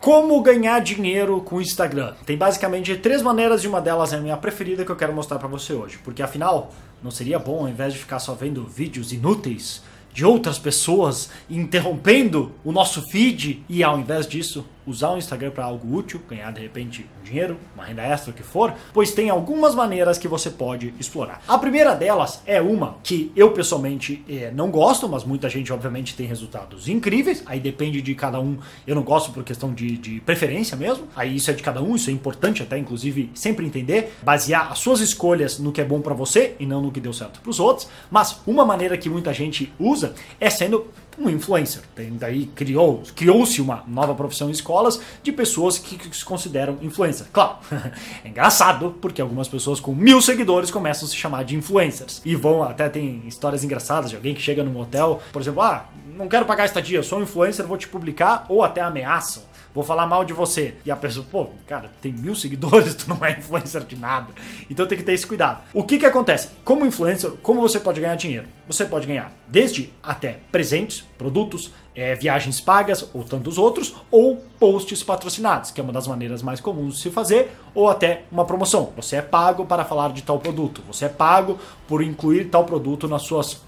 Como ganhar dinheiro com o Instagram? Tem basicamente três maneiras e uma delas é a minha preferida que eu quero mostrar para você hoje. Porque afinal, não seria bom ao invés de ficar só vendo vídeos inúteis de outras pessoas interrompendo o nosso feed e ao invés disso usar o Instagram para algo útil, ganhar de repente dinheiro, uma renda extra, o que for, pois tem algumas maneiras que você pode explorar. A primeira delas é uma que eu pessoalmente é, não gosto, mas muita gente obviamente tem resultados incríveis, aí depende de cada um. Eu não gosto por questão de, de preferência mesmo, aí isso é de cada um, isso é importante até inclusive sempre entender, basear as suas escolhas no que é bom para você e não no que deu certo para os outros, mas uma maneira que muita gente usa é sendo um influencer. Tem, daí criou, criou-se uma nova profissão em escolas de pessoas que, que se consideram influencers. Claro, é engraçado porque algumas pessoas com mil seguidores começam a se chamar de influencers e vão até tem histórias engraçadas de alguém que chega num hotel, por exemplo, ah, não quero pagar estadia, sou um influencer, vou te publicar ou até ameaçam vou falar mal de você. E a pessoa, pô, cara, tem mil seguidores, tu não é influencer de nada. Então tem que ter esse cuidado. O que que acontece? Como influencer, como você pode ganhar dinheiro? Você pode ganhar desde até presentes, produtos, é, viagens pagas ou tantos outros, ou posts patrocinados, que é uma das maneiras mais comuns de se fazer, ou até uma promoção. Você é pago para falar de tal produto, você é pago por incluir tal produto nas suas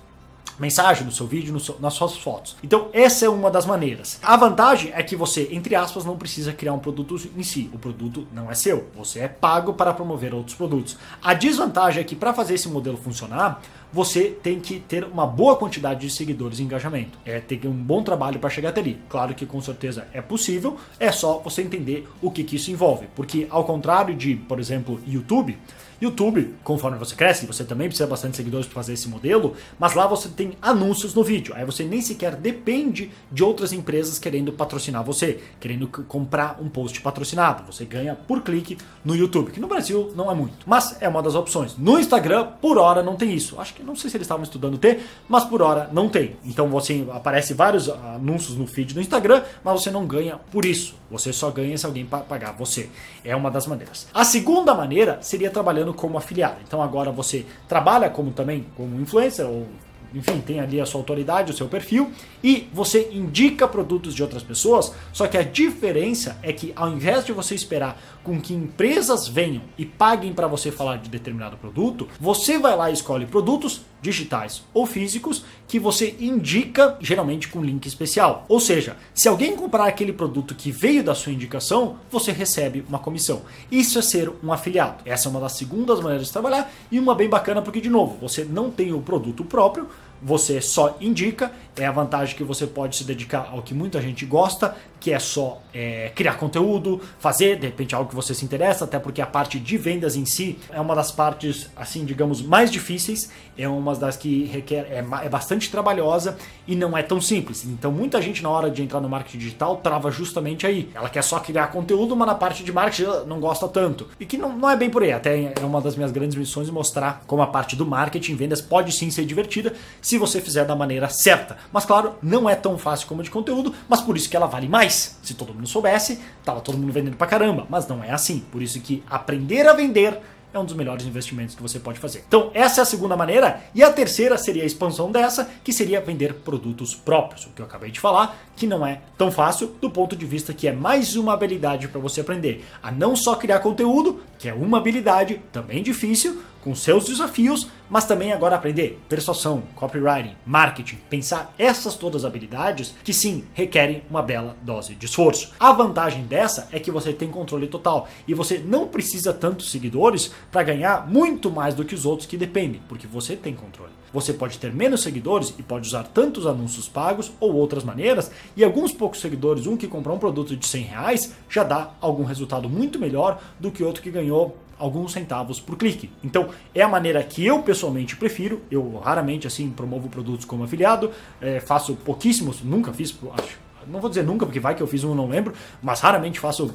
mensagem, no seu vídeo, no seu, nas suas fotos. Então, essa é uma das maneiras. A vantagem é que você, entre aspas, não precisa criar um produto em si. O produto não é seu. Você é pago para promover outros produtos. A desvantagem é que para fazer esse modelo funcionar, você tem que ter uma boa quantidade de seguidores e engajamento. É ter um bom trabalho para chegar até ali. Claro que com certeza é possível, é só você entender o que, que isso envolve. Porque ao contrário de, por exemplo, YouTube, YouTube, conforme você cresce, você também precisa bastante seguidores para fazer esse modelo, mas lá você tem anúncios no vídeo. Aí você nem sequer depende de outras empresas querendo patrocinar você, querendo comprar um post patrocinado. Você ganha por clique no YouTube, que no Brasil não é muito, mas é uma das opções. No Instagram, por hora não tem isso. Acho que não sei se eles estavam estudando ter, mas por hora não tem. Então você aparece vários anúncios no feed do Instagram, mas você não ganha por isso. Você só ganha se alguém pagar você. É uma das maneiras. A segunda maneira seria trabalhando como afiliado. Então agora você trabalha como também como influencer ou enfim, tem ali a sua autoridade, o seu perfil, e você indica produtos de outras pessoas, só que a diferença é que ao invés de você esperar com que empresas venham e paguem para você falar de determinado produto, você vai lá e escolhe produtos digitais ou físicos que você indica, geralmente com link especial. Ou seja, se alguém comprar aquele produto que veio da sua indicação, você recebe uma comissão. Isso é ser um afiliado. Essa é uma das segundas maneiras de trabalhar e uma bem bacana porque, de novo, você não tem o produto próprio, você só indica. É a vantagem que você pode se dedicar ao que muita gente gosta, que é só é, criar conteúdo, fazer, de repente, algo que você se interessa, até porque a parte de vendas em si é uma das partes, assim, digamos, mais difíceis, é uma das que requer, é, é bastante trabalhosa e não é tão simples. Então, muita gente, na hora de entrar no marketing digital, trava justamente aí. Ela quer só criar conteúdo, mas na parte de marketing não gosta tanto. E que não, não é bem por aí. Até é uma das minhas grandes missões mostrar como a parte do marketing, vendas, pode sim ser divertida se você fizer da maneira certa. Mas claro, não é tão fácil como de conteúdo, mas por isso que ela vale mais. Se todo mundo soubesse, tava todo mundo vendendo pra caramba, mas não é assim. Por isso que aprender a vender é um dos melhores investimentos que você pode fazer. Então, essa é a segunda maneira. E a terceira seria a expansão dessa, que seria vender produtos próprios, o que eu acabei de falar, que não é tão fácil do ponto de vista que é mais uma habilidade para você aprender a não só criar conteúdo, que é uma habilidade também difícil, com seus desafios, mas também agora aprender persuasão, copywriting, marketing, pensar essas todas habilidades que sim requerem uma bela dose de esforço. A vantagem dessa é que você tem controle total e você não precisa tantos seguidores para ganhar muito mais do que os outros que dependem, porque você tem controle. Você pode ter menos seguidores e pode usar tantos anúncios pagos ou outras maneiras, e alguns poucos seguidores, um que comprar um produto de 100 reais, já dá algum resultado muito melhor do que outro que ganhou alguns centavos por clique. Então é a maneira que eu pessoalmente prefiro. Eu raramente assim promovo produtos como afiliado, é, faço pouquíssimos, nunca fiz, acho, não vou dizer nunca porque vai que eu fiz um, não lembro, mas raramente faço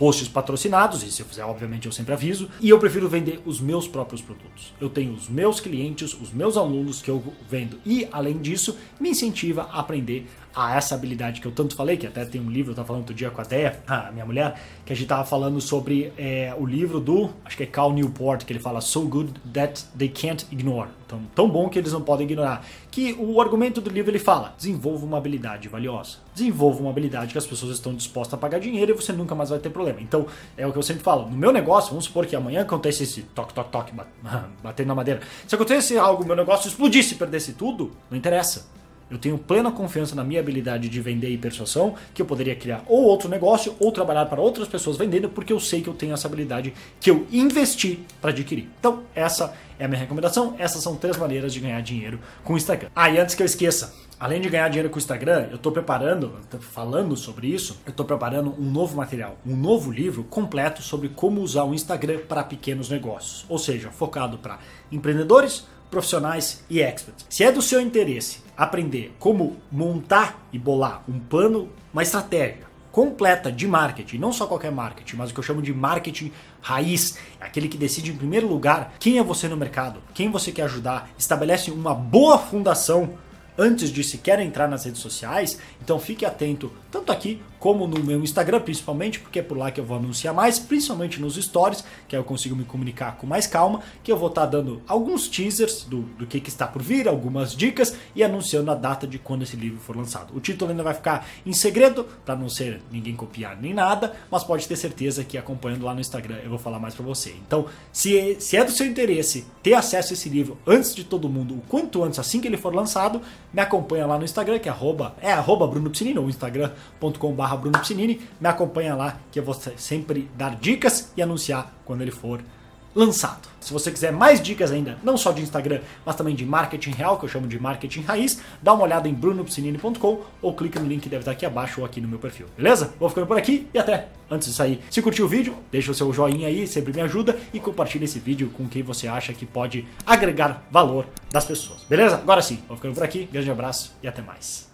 posts patrocinados, e se eu fizer, obviamente, eu sempre aviso. E eu prefiro vender os meus próprios produtos. Eu tenho os meus clientes, os meus alunos que eu vendo. E, além disso, me incentiva a aprender a essa habilidade que eu tanto falei, que até tem um livro, eu tava falando outro dia com a Deia, a minha mulher, que a gente tava falando sobre é, o livro do, acho que é Cal Newport, que ele fala So Good That They Can't Ignore. Então, tão bom que eles não podem ignorar. Que o argumento do livro ele fala: desenvolva uma habilidade valiosa. Desenvolva uma habilidade que as pessoas estão dispostas a pagar dinheiro e você nunca mais vai ter problema. Então, é o que eu sempre falo. No meu negócio, vamos supor que amanhã acontece esse toque, toque, toque, batendo na madeira. Se acontecesse algo, meu negócio explodisse perdesse tudo, não interessa eu tenho plena confiança na minha habilidade de vender e persuasão, que eu poderia criar ou outro negócio ou trabalhar para outras pessoas vendendo, porque eu sei que eu tenho essa habilidade que eu investi para adquirir. Então, essa é a minha recomendação. Essas são três maneiras de ganhar dinheiro com o Instagram. Ah, e antes que eu esqueça, além de ganhar dinheiro com o Instagram, eu estou preparando, falando sobre isso, eu estou preparando um novo material, um novo livro completo sobre como usar o Instagram para pequenos negócios. Ou seja, focado para empreendedores, profissionais e experts. Se é do seu interesse aprender como montar e bolar um plano, uma estratégia completa de marketing, não só qualquer marketing, mas o que eu chamo de marketing raiz, aquele que decide em primeiro lugar quem é você no mercado, quem você quer ajudar, estabelece uma boa fundação antes de sequer entrar nas redes sociais, então fique atento tanto aqui como no meu Instagram, principalmente, porque é por lá que eu vou anunciar mais, principalmente nos stories, que aí eu consigo me comunicar com mais calma, que eu vou estar dando alguns teasers do, do que, que está por vir, algumas dicas e anunciando a data de quando esse livro for lançado. O título ainda vai ficar em segredo, para não ser ninguém copiar nem nada, mas pode ter certeza que acompanhando lá no Instagram eu vou falar mais para você. Então, se, se é do seu interesse ter acesso a esse livro antes de todo mundo, o quanto antes, assim que ele for lançado, me acompanha lá no Instagram, que é arroba, é arroba Bruno ou instagram.com.br barra Bruno Piscinini. Me acompanha lá que eu vou sempre dar dicas e anunciar quando ele for lançado. Se você quiser mais dicas ainda, não só de Instagram, mas também de marketing real, que eu chamo de marketing raiz, dá uma olhada em brunopsinini.com ou clica no link que deve estar aqui abaixo ou aqui no meu perfil. Beleza? Vou ficando por aqui e até antes de sair. Se curtiu o vídeo, deixa o seu joinha aí, sempre me ajuda e compartilha esse vídeo com quem você acha que pode agregar valor das pessoas. Beleza? Agora sim, vou ficando por aqui. Grande abraço e até mais.